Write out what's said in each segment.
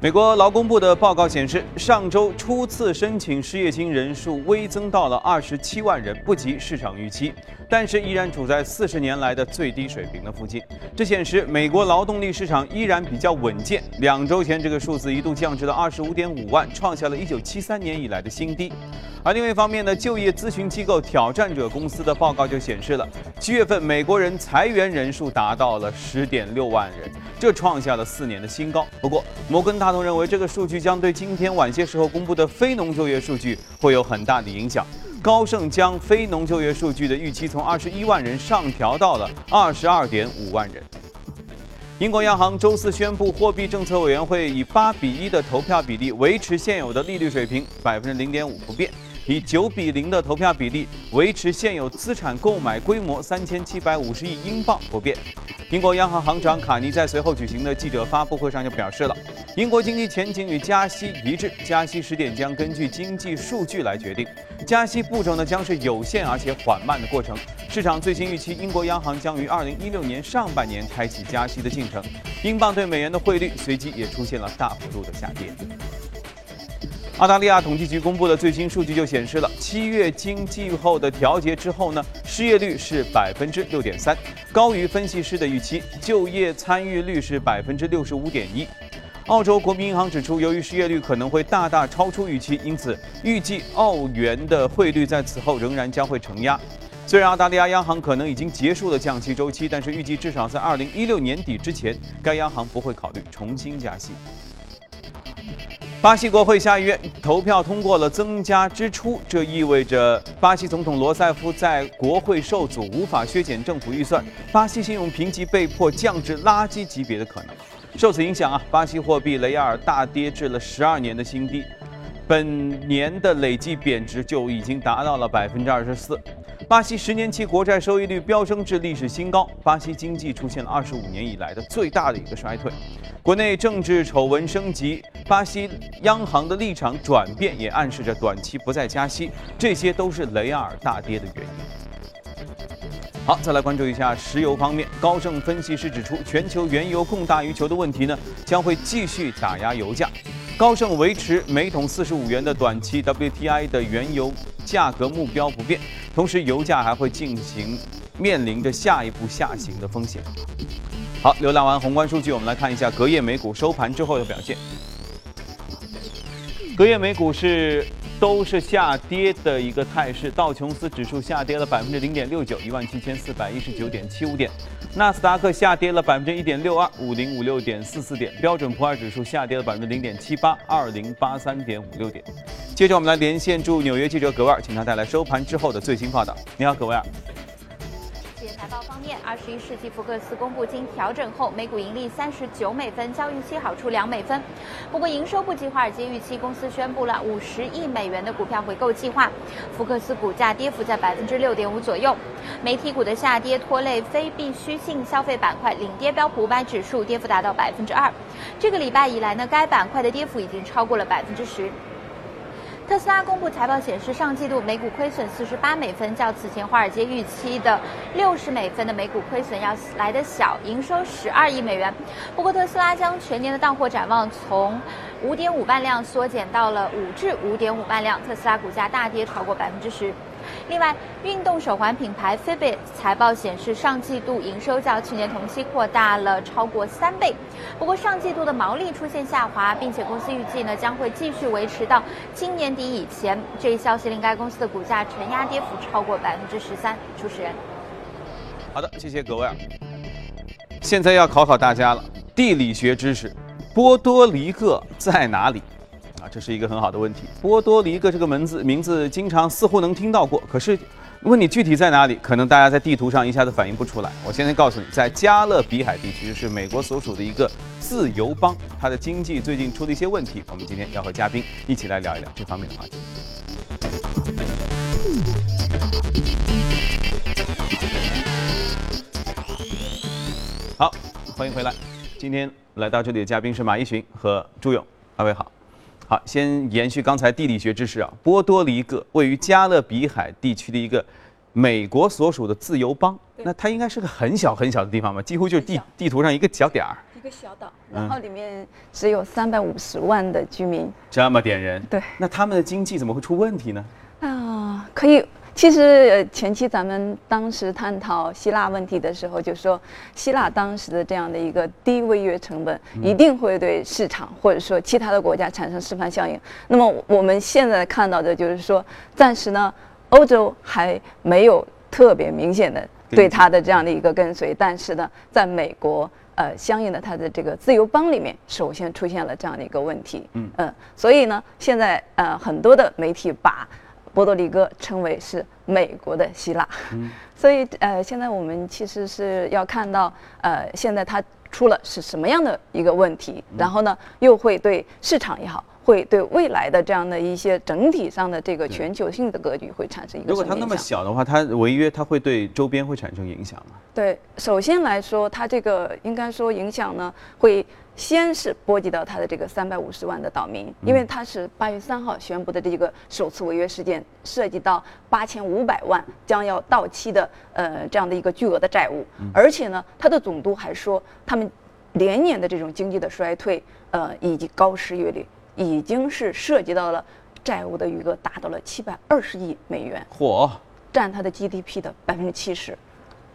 美国劳工部的报告显示，上周初次申请失业金人数微增到了二十七万人，不及市场预期，但是依然处在四十年来的最低水平的附近。这显示美国劳动力市场依然比较稳健。两周前，这个数字一度降至了二十五点五万，创下了一九七三年以来的新低。而另外一方面呢，就业咨询机构挑战者公司的报告就显示了，七月份美国人裁员人数达到了十点六万人，这创下了四年的新高。不过，摩根大通认为，这个数据将对今天晚些时候公布的非农就业数据会有很大的影响。高盛将非农就业数据的预期从二十一万人上调到了二十二点五万人。英国央行周四宣布，货币政策委员会以八比一的投票比例维持现有的利率水平百分之零点五不变。以九比零的投票比例维持现有资产购买规模三千七百五十亿英镑不变。英国央行行长卡尼在随后举行的记者发布会上就表示了，英国经济前景与加息一致，加息时点将根据经济数据来决定。加息步骤呢将是有限而且缓慢的过程。市场最新预期，英国央行将于二零一六年上半年开启加息的进程。英镑对美元的汇率随即也出现了大幅度的下跌。澳大利亚统计局公布的最新数据就显示了，七月经季后的调节之后呢，失业率是百分之六点三，高于分析师的预期；就业参与率是百分之六十五点一。澳洲国民银行指出，由于失业率可能会大大超出预期，因此预计澳元的汇率在此后仍然将会承压。虽然澳大利亚央行可能已经结束了降息周期，但是预计至少在二零一六年底之前，该央行不会考虑重新加息。巴西国会下议院投票通过了增加支出，这意味着巴西总统罗塞夫在国会受阻，无法削减政府预算，巴西信用评级被迫降至垃圾级别的可能。受此影响啊，巴西货币雷亚尔大跌至了十二年的新低，本年的累计贬值就已经达到了百分之二十四。巴西十年期国债收益率飙升至历史新高，巴西经济出现了二十五年以来的最大的一个衰退。国内政治丑闻升级，巴西央行的立场转变也暗示着短期不再加息，这些都是雷亚尔大跌的原因。好，再来关注一下石油方面，高盛分析师指出，全球原油供大于求的问题呢，将会继续打压油价。高盛维持每桶四十五元的短期 WTI 的原油价格目标不变，同时油价还会进行面临着下一步下行的风险。好，浏览完宏观数据，我们来看一下隔夜美股收盘之后的表现。隔夜美股是都是下跌的一个态势，道琼斯指数下跌了百分之零点六九，一万七千四百一十九点七五点。纳斯达克下跌了百分之一点六二，五零五六点四四点；标准普尔指数下跌了百分之零点七八，二零八三点五六点。接着我们来连线驻纽约记者葛维尔，请他带来收盘之后的最新报道。你好，葛维尔。报方面，二十一世纪福克斯公布经调整后每股盈利三十九美分，较预期好出两美分。不过营收不及华尔街预期，公司宣布了五十亿美元的股票回购计划。福克斯股价跌幅在百分之六点五左右。媒体股的下跌拖累非必需性消费板块，领跌标普五百指数跌幅达到百分之二。这个礼拜以来呢，该板块的跌幅已经超过了百分之十。特斯拉公布财报显示，上季度每股亏损四十八美分，较此前华尔街预期的六十美分的每股亏损要来得小，营收十二亿美元。不过，特斯拉将全年的到货展望从五点五万辆缩减到了五至五点五万辆，特斯拉股价大跌超过百分之十。另外，运动手环品牌 Fitbit 财报显示，上季度营收较去年同期扩大了超过三倍。不过，上季度的毛利出现下滑，并且公司预计呢将会继续维持到今年底以前。这一消息令该公司的股价承压跌幅超过百分之十三。主持人，好的，谢谢各位。现在要考考大家了，地理学知识，波多黎各在哪里？这是一个很好的问题。波多黎各这个门字名字经常似乎能听到过，可是问你具体在哪里，可能大家在地图上一下子反应不出来。我现在告诉你，在加勒比海地区，是美国所属的一个自由邦，它的经济最近出了一些问题。我们今天要和嘉宾一起来聊一聊这方面的话题。好，欢迎回来。今天来到这里的嘉宾是马一寻和朱勇，二位好。好，先延续刚才地理学知识啊。波多黎各位于加勒比海地区的一个美国所属的自由邦，那它应该是个很小很小的地方吧？几乎就是地地图上一个小点儿。一个小岛，然后里面只有三百五十万的居民，这么点人。对，那他们的经济怎么会出问题呢？啊，可以。其实前期咱们当时探讨希腊问题的时候，就说希腊当时的这样的一个低违约成本，一定会对市场或者说其他的国家产生示范效应。那么我们现在看到的就是说，暂时呢，欧洲还没有特别明显的对它的这样的一个跟随，但是呢，在美国。呃，相应的，它的这个自由邦里面首先出现了这样的一个问题，嗯嗯，所以呢，现在呃很多的媒体把波多黎各称为是美国的希腊，嗯，所以呃现在我们其实是要看到呃现在它出了是什么样的一个问题，然后呢又会对市场也好。会对未来的这样的一些整体上的这个全球性的格局会产生一个。如果它那么小的话，它违约，它会对周边会产生影响吗？对，首先来说，它这个应该说影响呢，会先是波及到他的这个三百五十万的岛民，因为他是八月三号宣布的这个首次违约事件，涉及到八千五百万将要到期的呃这样的一个巨额的债务，而且呢，他的总督还说，他们连年的这种经济的衰退，呃以及高失业率。已经是涉及到了债务的余额达到了七百二十亿美元，嚯，占他的 GDP 的百分之七十。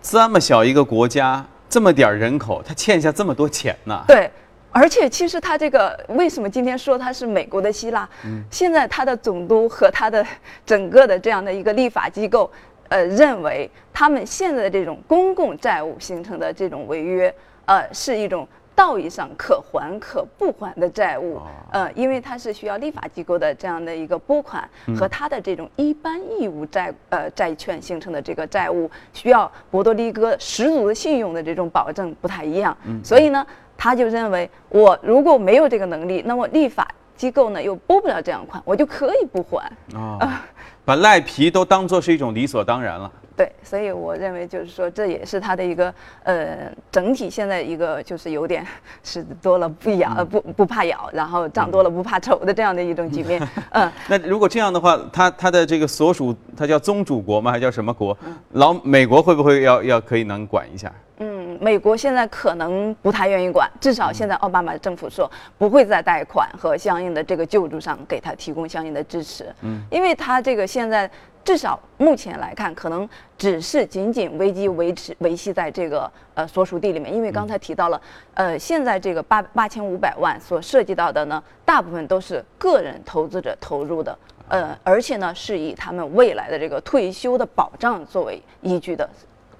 这么小一个国家，这么点人口，他欠下这么多钱呢？对，而且其实他这个为什么今天说他是美国的希腊？嗯，现在他的总督和他的整个的这样的一个立法机构，呃，认为他们现在的这种公共债务形成的这种违约，呃，是一种。道义上可还可不还的债务，呃，因为它是需要立法机构的这样的一个拨款和它的这种一般义务债呃债券形成的这个债务，需要波多黎各十足的信用的这种保证不太一样，所以呢，他就认为我如果没有这个能力，那么立法机构呢又拨不了这样款，我就可以不还啊，把赖皮都当做是一种理所当然了。对，所以我认为就是说，这也是他的一个呃整体现在一个就是有点是多了不咬不不怕咬，然后长多了不怕丑的这样的一种局面。嗯，那如果这样的话，他他的这个所属他叫宗主国吗？还叫什么国？老美国会不会要要可以能管一下？嗯，美国现在可能不太愿意管，至少现在奥巴马政府说不会在贷款和相应的这个救助上给他提供相应的支持。嗯，因为他这个现在。至少目前来看，可能只是仅仅危机维持维系在这个呃所属地里面，因为刚才提到了，呃，现在这个八八千五百万所涉及到的呢，大部分都是个人投资者投入的，呃，而且呢是以他们未来的这个退休的保障作为依据的。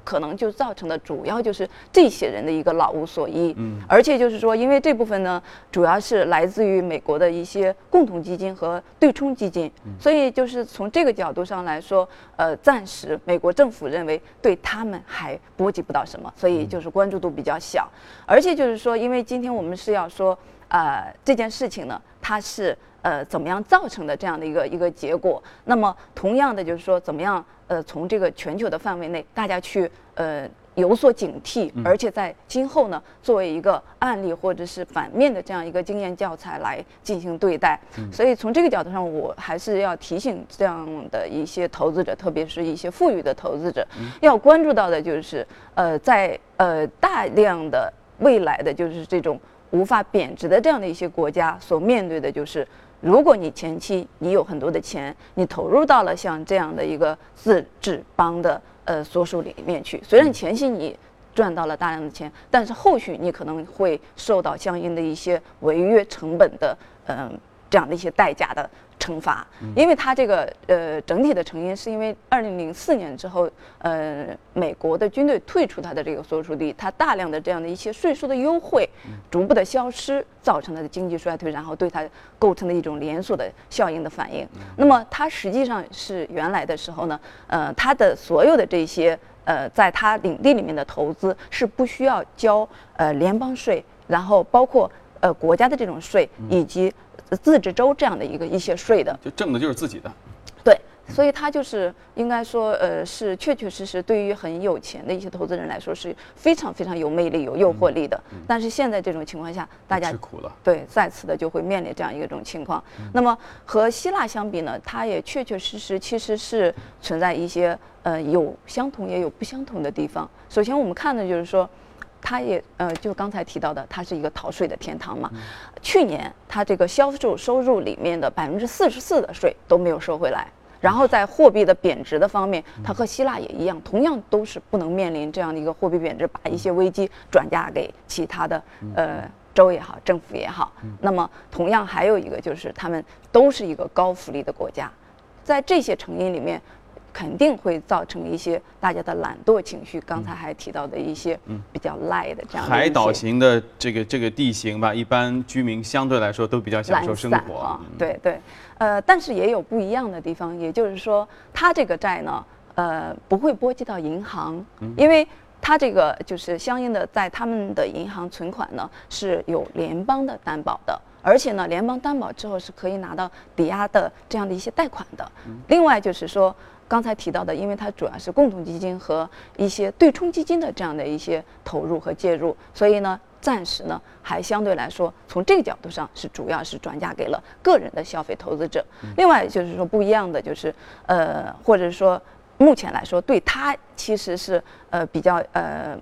可能就造成的主要就是这些人的一个老无所依，嗯，而且就是说，因为这部分呢，主要是来自于美国的一些共同基金和对冲基金，所以就是从这个角度上来说，呃，暂时美国政府认为对他们还波及不到什么，所以就是关注度比较小，而且就是说，因为今天我们是要说，呃，这件事情呢，它是。呃，怎么样造成的这样的一个一个结果？那么，同样的就是说，怎么样呃，从这个全球的范围内，大家去呃有所警惕，而且在今后呢，作为一个案例或者是反面的这样一个经验教材来进行对待。所以从这个角度上，我还是要提醒这样的一些投资者，特别是一些富裕的投资者，要关注到的就是呃，在呃大量的未来的就是这种无法贬值的这样的一些国家所面对的就是。如果你前期你有很多的钱，你投入到了像这样的一个自治邦的呃所属里面去，虽然前期你赚到了大量的钱，但是后续你可能会受到相应的一些违约成本的嗯这样的一些代价的。惩罚，因为它这个呃整体的成因是因为二零零四年之后，呃美国的军队退出它的这个所属地，它大量的这样的一些税收的优惠逐步的消失，造成它的经济衰退，然后对它构成的一种连锁的效应的反应。那么它实际上是原来的时候呢，呃它的所有的这些呃在它领地里面的投资是不需要交呃联邦税，然后包括呃国家的这种税以及。自治州这样的一个一些税的，就挣的就是自己的，对，所以它就是应该说，呃，是确确实实对于很有钱的一些投资人来说是非常非常有魅力、有诱惑力的。但是现在这种情况下，大家吃苦了，对，再次的就会面临这样一种情况。那么和希腊相比呢，它也确确实实其实是存在一些呃有相同也有不相同的地方。首先我们看的就是说。它也呃，就刚才提到的，它是一个逃税的天堂嘛。去年它这个销售收入里面的百分之四十四的税都没有收回来。然后在货币的贬值的方面，它和希腊也一样，同样都是不能面临这样的一个货币贬值，把一些危机转嫁给其他的呃州也好，政府也好。那么同样还有一个就是，他们都是一个高福利的国家，在这些成因里面。肯定会造成一些大家的懒惰情绪。刚才还提到的一些比较赖的这样海岛型的这个这个地形吧，一般居民相对来说都比较享受生活啊。对对，呃，但是也有不一样的地方，也就是说，它这个债呢，呃，不会波及到银行，因为它这个就是相应的在他们的银行存款呢是有联邦的担保的，而且呢，联邦担保之后是可以拿到抵押的这样的一些贷款的。另外就是说。刚才提到的，因为它主要是共同基金和一些对冲基金的这样的一些投入和介入，所以呢，暂时呢还相对来说，从这个角度上是主要是转嫁给了个人的消费投资者。另外就是说不一样的就是，呃，或者说目前来说，对它其实是呃比较呃。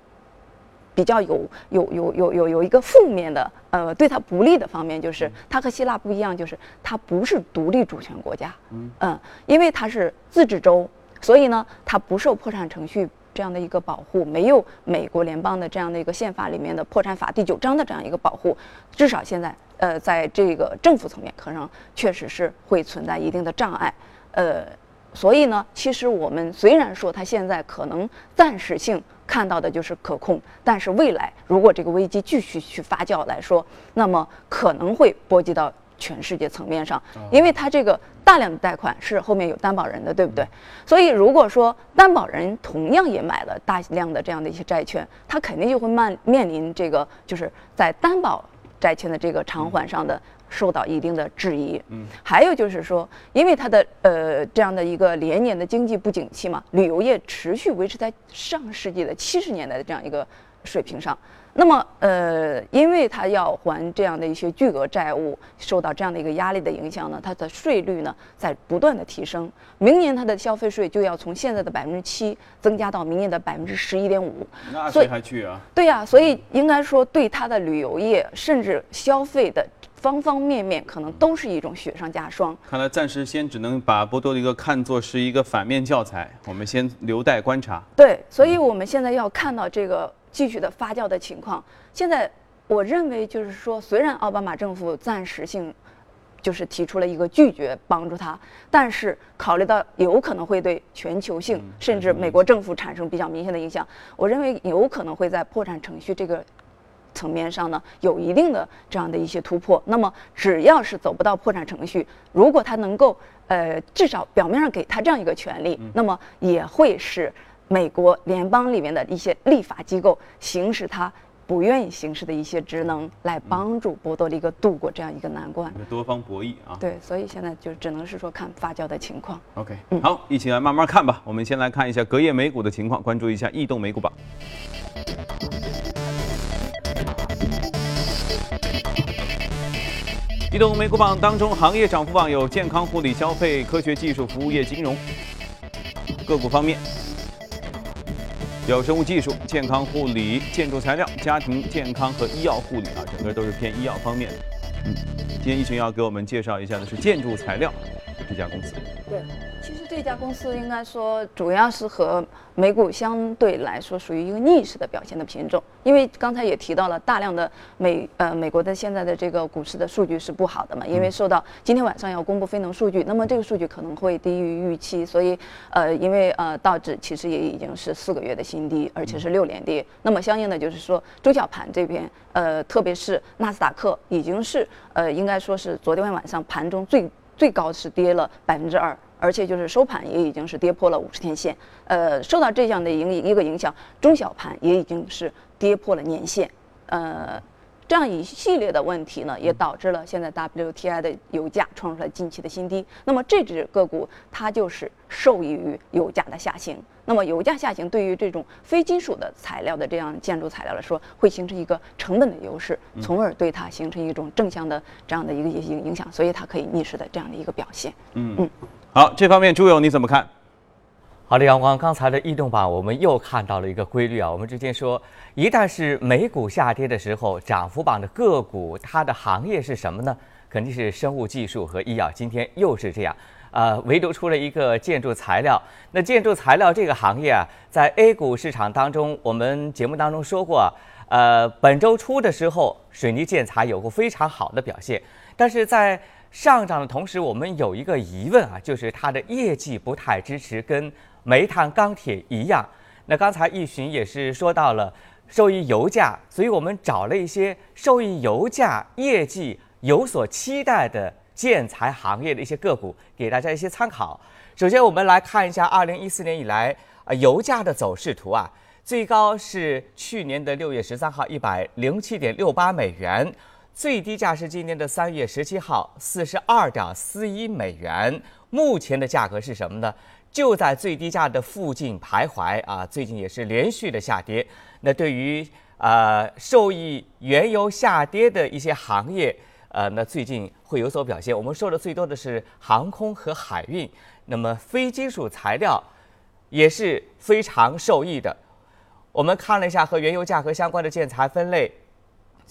比较有有有有有有一个负面的，呃，对它不利的方面，就是它和希腊不一样，就是它不是独立主权国家，嗯，因为它是自治州，所以呢，它不受破产程序这样的一个保护，没有美国联邦的这样的一个宪法里面的破产法第九章的这样一个保护，至少现在，呃，在这个政府层面，可能确实是会存在一定的障碍，呃，所以呢，其实我们虽然说它现在可能暂时性。看到的就是可控，但是未来如果这个危机继续去发酵来说，那么可能会波及到全世界层面上，因为它这个大量的贷款是后面有担保人的，对不对？所以如果说担保人同样也买了大量的这样的一些债券，他肯定就会面面临这个就是在担保债券的这个偿还上的。受到一定的质疑，嗯，还有就是说，因为它的呃这样的一个连年的经济不景气嘛，旅游业持续维持在上世纪的七十年代的这样一个水平上。那么，呃，因为它要还这样的一些巨额债务，受到这样的一个压力的影响呢，它的税率呢在不断的提升。明年它的消费税就要从现在的百分之七增加到明年的百分之十一点五。那谁还去啊？对呀，所以应该说对它的旅游业甚至消费的。方方面面可能都是一种雪上加霜。看来暂时先只能把波多黎各看作是一个反面教材，我们先留待观察。对，所以我们现在要看到这个继续的发酵的情况。现在我认为就是说，虽然奥巴马政府暂时性就是提出了一个拒绝帮助他，但是考虑到有可能会对全球性甚至美国政府产生比较明显的影响，我认为有可能会在破产程序这个。层面上呢，有一定的这样的一些突破。那么，只要是走不到破产程序，如果他能够，呃，至少表面上给他这样一个权利，那么也会使美国联邦里面的一些立法机构行使他不愿意行使的一些职能，来帮助波多黎各度过这样一个难关。多方博弈啊。对，所以现在就只能是说看发酵的情况。OK，好，一起来慢慢看吧。我们先来看一下隔夜美股的情况，关注一下异动美股榜。移动美股榜当中，行业涨幅榜有健康护理、消费、科学技术、服务业、金融。个股方面，有生物技术、健康护理、建筑材料、家庭健康和医药护理啊，整个都是偏医药方面的。嗯，今天一群要给我们介绍一下的是建筑材料这家公司。对。其实这家公司应该说主要是和美股相对来说属于一个逆势的表现的品种，因为刚才也提到了大量的美呃美国的现在的这个股市的数据是不好的嘛，因为受到今天晚上要公布非农数据，那么这个数据可能会低于预期，所以呃因为呃道指其实也已经是四个月的新低，而且是六连跌，那么相应的就是说中小盘这边呃特别是纳斯达克已经是呃应该说是昨天晚上盘中最最高是跌了百分之二。而且就是收盘也已经是跌破了五十天线，呃，受到这样的影一个影响，中小盘也已经是跌破了年线，呃，这样一系列的问题呢，也导致了现在 WTI 的油价创出了近期的新低。那么这只个股它就是受益于油价的下行。那么油价下行对于这种非金属的材料的这样建筑材料来说，会形成一个成本的优势，从而对它形成一种正向的这样的一个影影响，所以它可以逆势的这样的一个表现。嗯嗯。好，这方面朱勇你怎么看？好的，阳光，刚才的异动榜我们又看到了一个规律啊。我们之前说，一旦是美股下跌的时候，涨幅榜的个股它的行业是什么呢？肯定是生物技术和医药。今天又是这样，呃，唯独出了一个建筑材料。那建筑材料这个行业啊，在 A 股市场当中，我们节目当中说过，呃，本周初的时候，水泥建材有过非常好的表现，但是在上涨的同时，我们有一个疑问啊，就是它的业绩不太支持，跟煤炭、钢铁一样，那刚才易巡也是说到了受益油价，所以我们找了一些受益油价、业绩有所期待的建材行业的一些个股，给大家一些参考。首先，我们来看一下二零一四年以来啊油价的走势图啊，最高是去年的六月十三号一百零七点六八美元，最低价是今年的三月十七号四十二点四一美元。目前的价格是什么呢？就在最低价的附近徘徊啊，最近也是连续的下跌。那对于呃受益原油下跌的一些行业，呃，那最近会有所表现。我们说的最多的是航空和海运，那么非金属材料也是非常受益的。我们看了一下和原油价格相关的建材分类，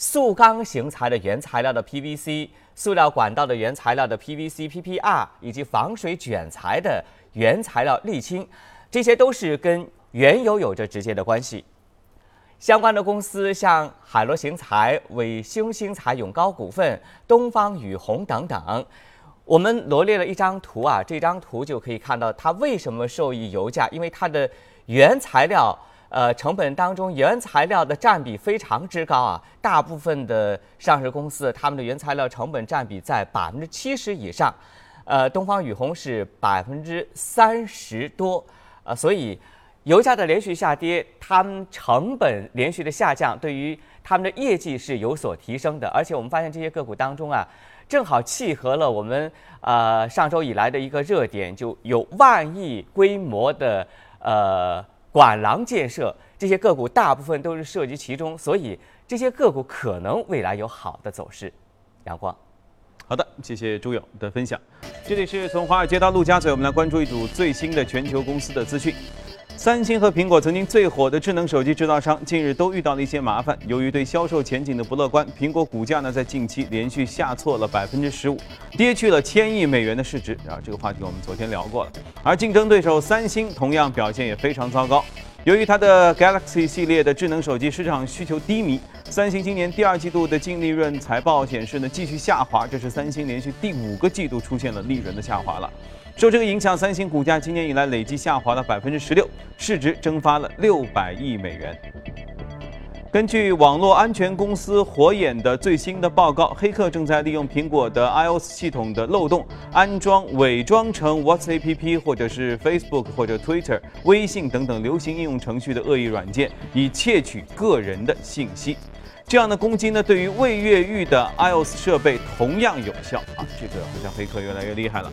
塑钢型材的原材料的 PVC，塑料管道的原材料的 PVC、PPR，以及防水卷材的。原材料沥青，这些都是跟原油有着直接的关系。相关的公司像海螺型材、伟星星材、永高股份、东方雨虹等等，我们罗列了一张图啊，这张图就可以看到它为什么受益油价，因为它的原材料呃成本当中原材料的占比非常之高啊，大部分的上市公司他们的原材料成本占比在百分之七十以上。呃，东方雨虹是百分之三十多，呃，所以油价的连续下跌，他们成本连续的下降，对于他们的业绩是有所提升的。而且我们发现这些个股当中啊，正好契合了我们呃上周以来的一个热点，就有万亿规模的呃管廊建设，这些个股大部分都是涉及其中，所以这些个股可能未来有好的走势。阳光。好的，谢谢朱勇的分享。这里是从华尔街到陆家嘴，我们来关注一组最新的全球公司的资讯。三星和苹果曾经最火的智能手机制造商，近日都遇到了一些麻烦。由于对销售前景的不乐观，苹果股价呢在近期连续下挫了百分之十五，跌去了千亿美元的市值。啊，这个话题我们昨天聊过了。而竞争对手三星同样表现也非常糟糕。由于它的 Galaxy 系列的智能手机市场需求低迷，三星今年第二季度的净利润财报显示呢继续下滑，这是三星连续第五个季度出现了利润的下滑了。受这个影响，三星股价今年以来累计下滑了百分之十六，市值蒸发了六百亿美元。根据网络安全公司火眼的最新的报告，黑客正在利用苹果的 iOS 系统的漏洞，安装伪装成 WhatsApp 或者是 Facebook 或者 Twitter、微信等等流行应用程序的恶意软件，以窃取个人的信息。这样的攻击呢，对于未越狱的 iOS 设备同样有效啊！这个好像黑客越来越厉害了。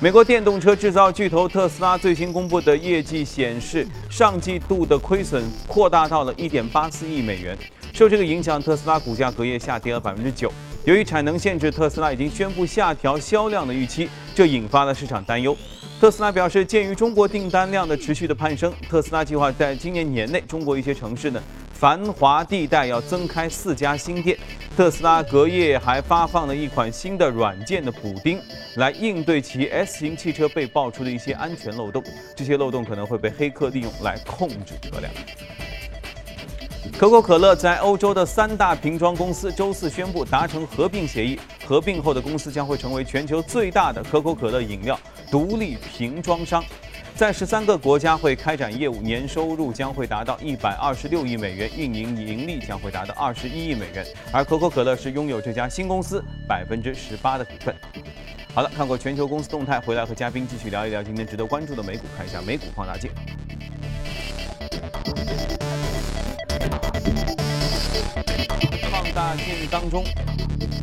美国电动车制造巨头特斯拉最新公布的业绩显示，上季度的亏损扩大到了1.84亿美元。受这个影响，特斯拉股价隔夜下跌了百分之九。由于产能限制，特斯拉已经宣布下调销量的预期，这引发了市场担忧。特斯拉表示，鉴于中国订单量的持续的攀升，特斯拉计划在今年年内，中国一些城市呢。繁华地带要增开四家新店，特斯拉隔夜还发放了一款新的软件的补丁，来应对其 S 型汽车被爆出的一些安全漏洞。这些漏洞可能会被黑客利用来控制车辆。可口可乐在欧洲的三大瓶装公司周四宣布达成合并协议，合并后的公司将会成为全球最大的可口可乐饮料独立瓶装商。在十三个国家会开展业务，年收入将会达到一百二十六亿美元，运营盈利将会达到二十一亿美元。而可口可乐是拥有这家新公司百分之十八的股份。好了，看过全球公司动态，回来和嘉宾继续聊一聊今天值得关注的美股，看一下美股放大镜。放大镜当中，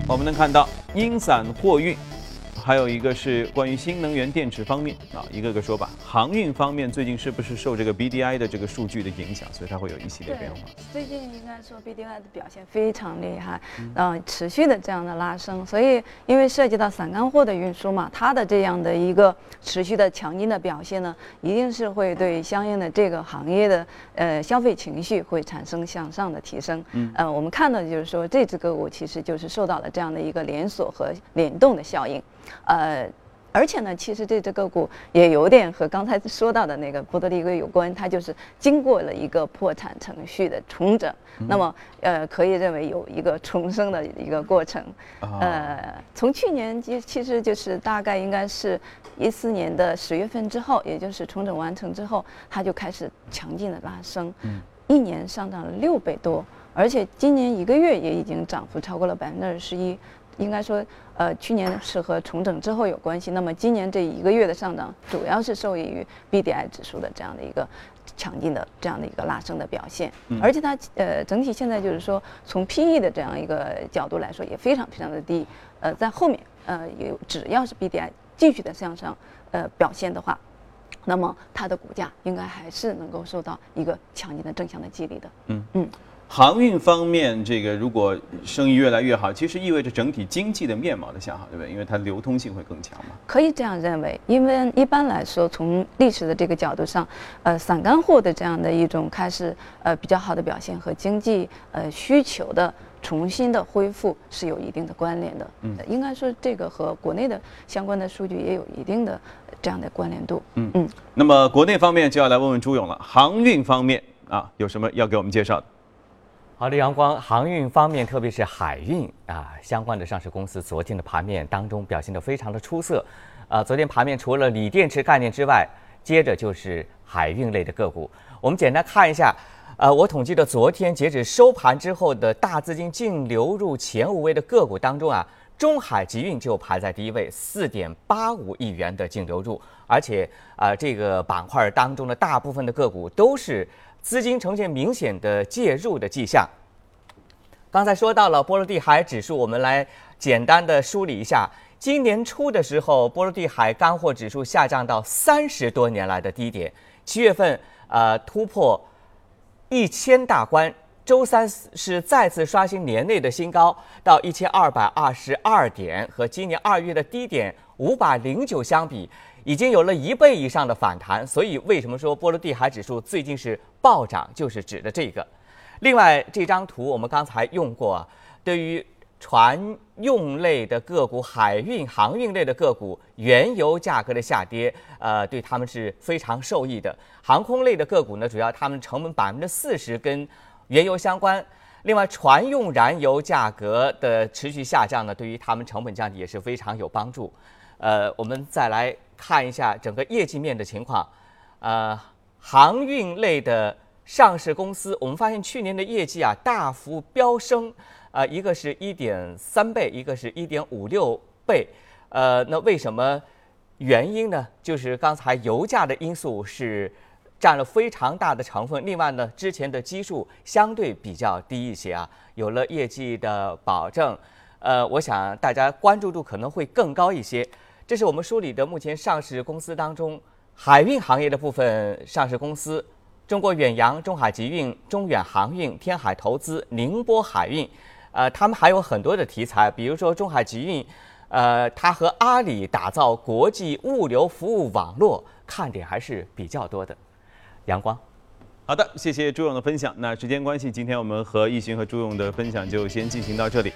我们能看到英散货运。还有一个是关于新能源电池方面啊，一个个说吧。航运方面最近是不是受这个 BDI 的这个数据的影响，所以它会有一系列变化？最近应该说 BDI 的表现非常厉害，嗯，持续的这样的拉升，所以因为涉及到散干货的运输嘛，它的这样的一个持续的强劲的表现呢，一定是会对相应的这个行业的呃消费情绪会产生向上的提升。嗯，呃，我们看到就是说这只个股其实就是受到了这样的一个连锁和联动的效应，呃。而且呢，其实这只个股也有点和刚才说到的那个波多黎各有关，它就是经过了一个破产程序的重整，那么呃，可以认为有一个重生的一个过程。呃，从去年其其实就是大概应该是一四年的十月份之后，也就是重整完成之后，它就开始强劲的拉升，一年上涨了六倍多，而且今年一个月也已经涨幅超过了百分之二十一。应该说，呃，去年是和重整之后有关系。那么今年这一个月的上涨，主要是受益于 BDI 指数的这样的一个强劲的这样的一个拉升的表现。而且它呃整体现在就是说，从 PE 的这样一个角度来说，也非常非常的低。呃，在后面呃有只要是 BDI 继续的向上呃表现的话，那么它的股价应该还是能够受到一个强劲的正向的激励的。嗯嗯。航运方面，这个如果生意越来越好，其实意味着整体经济的面貌的向好，对不对？因为它流通性会更强嘛。可以这样认为，因为一般来说，从历史的这个角度上，呃，散干货的这样的一种开始，呃，比较好的表现和经济呃需求的重新的恢复是有一定的关联的。嗯，应该说这个和国内的相关的数据也有一定的这样的关联度。嗯嗯。那么国内方面就要来问问朱勇了，航运方面啊，有什么要给我们介绍的？好的，阳光航运方面，特别是海运啊相关的上市公司，昨天的盘面当中表现得非常的出色。啊，昨天盘面除了锂电池概念之外，接着就是海运类的个股。我们简单看一下，呃，我统计的昨天截止收盘之后的大资金净流入前五位的个股当中啊，中海集运就排在第一位，四点八五亿元的净流入，而且啊，这个板块当中的大部分的个股都是。资金呈现明显的介入的迹象。刚才说到了波罗的海指数，我们来简单的梳理一下。今年初的时候，波罗的海干货指数下降到三十多年来的低点，七月份呃突破一千大关，周三是再次刷新年内的新高，到一千二百二十二点，和今年二月的低点五百零九相比。已经有了一倍以上的反弹，所以为什么说波罗的海指数最近是暴涨，就是指的这个。另外，这张图我们刚才用过，对于船用类的个股、海运、航运类的个股，原油价格的下跌，呃，对他们是非常受益的。航空类的个股呢，主要他们成本百分之四十跟原油相关。另外，船用燃油价格的持续下降呢，对于他们成本降低也是非常有帮助。呃，我们再来。看一下整个业绩面的情况，呃，航运类的上市公司，我们发现去年的业绩啊大幅飙升，啊，一个是一点三倍，一个是一点五六倍，呃，那为什么原因呢？就是刚才油价的因素是占了非常大的成分，另外呢，之前的基数相对比较低一些啊，有了业绩的保证，呃，我想大家关注度可能会更高一些。这是我们梳理的目前上市公司当中海运行业的部分上市公司：中国远洋、中海集运、中远航运、天海投资、宁波海运。呃，他们还有很多的题材，比如说中海集运，呃，它和阿里打造国际物流服务网络，看点还是比较多的。阳光，好的，谢谢朱勇的分享。那时间关系，今天我们和易勋和朱勇的分享就先进行到这里。